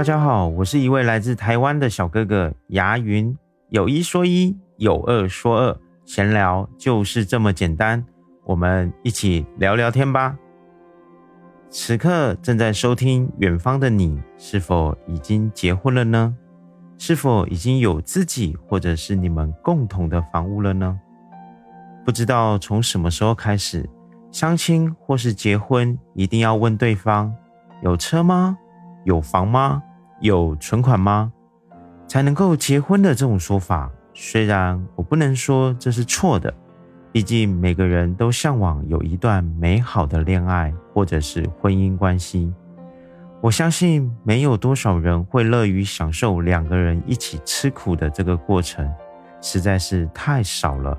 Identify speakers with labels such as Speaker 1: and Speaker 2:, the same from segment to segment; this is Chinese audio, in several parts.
Speaker 1: 大家好，我是一位来自台湾的小哥哥牙云。有一说一，有二说二，闲聊就是这么简单，我们一起聊聊天吧。此刻正在收听远方的你，是否已经结婚了呢？是否已经有自己或者是你们共同的房屋了呢？不知道从什么时候开始，相亲或是结婚一定要问对方有车吗？有房吗？有存款吗？才能够结婚的这种说法，虽然我不能说这是错的，毕竟每个人都向往有一段美好的恋爱或者是婚姻关系。我相信没有多少人会乐于享受两个人一起吃苦的这个过程，实在是太少了。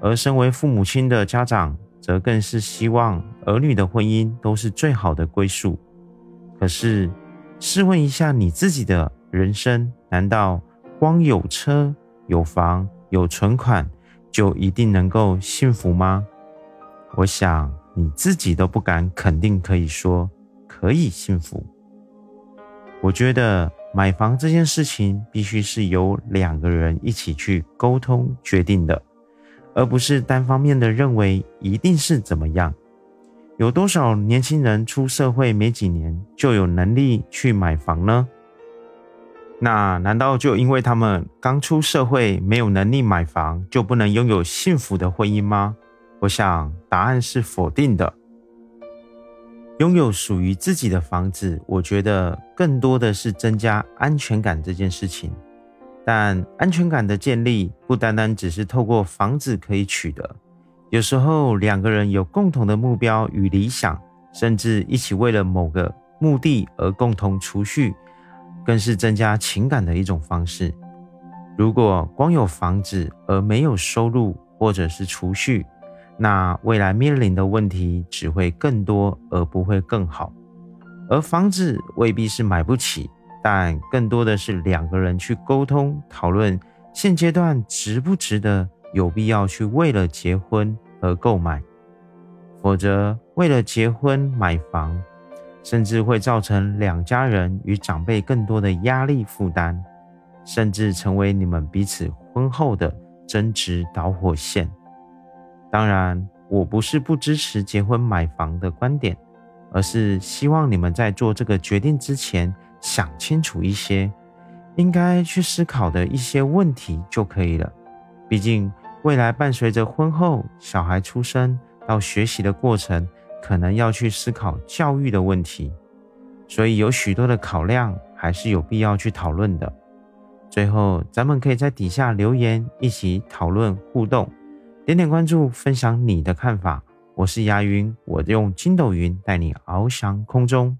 Speaker 1: 而身为父母亲的家长，则更是希望儿女的婚姻都是最好的归宿。可是，试问一下你自己的人生，难道光有车、有房、有存款就一定能够幸福吗？我想你自己都不敢肯定，可以说。可以幸福。我觉得买房这件事情必须是由两个人一起去沟通决定的，而不是单方面的认为一定是怎么样。有多少年轻人出社会没几年就有能力去买房呢？那难道就因为他们刚出社会没有能力买房，就不能拥有幸福的婚姻吗？我想答案是否定的。拥有属于自己的房子，我觉得更多的是增加安全感这件事情。但安全感的建立不单单只是透过房子可以取得，有时候两个人有共同的目标与理想，甚至一起为了某个目的而共同储蓄，更是增加情感的一种方式。如果光有房子而没有收入或者是储蓄，那未来面临的问题只会更多，而不会更好。而房子未必是买不起，但更多的是两个人去沟通讨论，现阶段值不值得，有必要去为了结婚而购买。否则，为了结婚买房，甚至会造成两家人与长辈更多的压力负担，甚至成为你们彼此婚后的争执导火线。当然，我不是不支持结婚买房的观点，而是希望你们在做这个决定之前想清楚一些应该去思考的一些问题就可以了。毕竟，未来伴随着婚后小孩出生到学习的过程，可能要去思考教育的问题，所以有许多的考量还是有必要去讨论的。最后，咱们可以在底下留言，一起讨论互动。点点关注，分享你的看法。我是牙云，我用筋斗云带你翱翔空中。